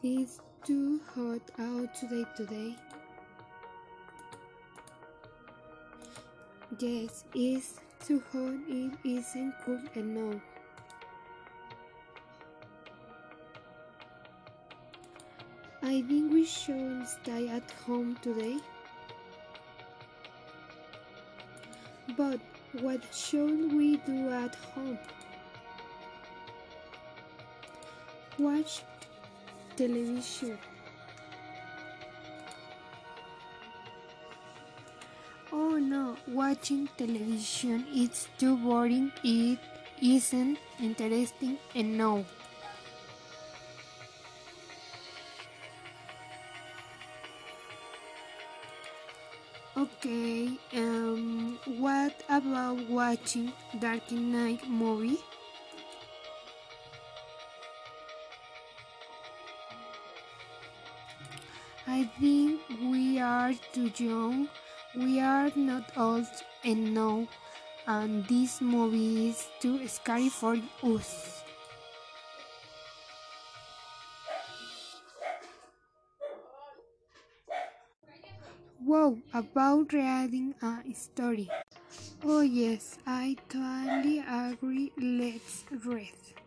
It's too hot out today today. Yes, it's too hot. It isn't cool enough. I think we should stay at home today. But what should we do at home? Watch television. Oh no, watching television is too boring. It isn't interesting and no. Okay, um, what about watching Dark Knight movie? I think we are too young. We are not old enough, and this movie is too scary for us. Wow, about reading a story. Oh yes, I totally agree. Let's read.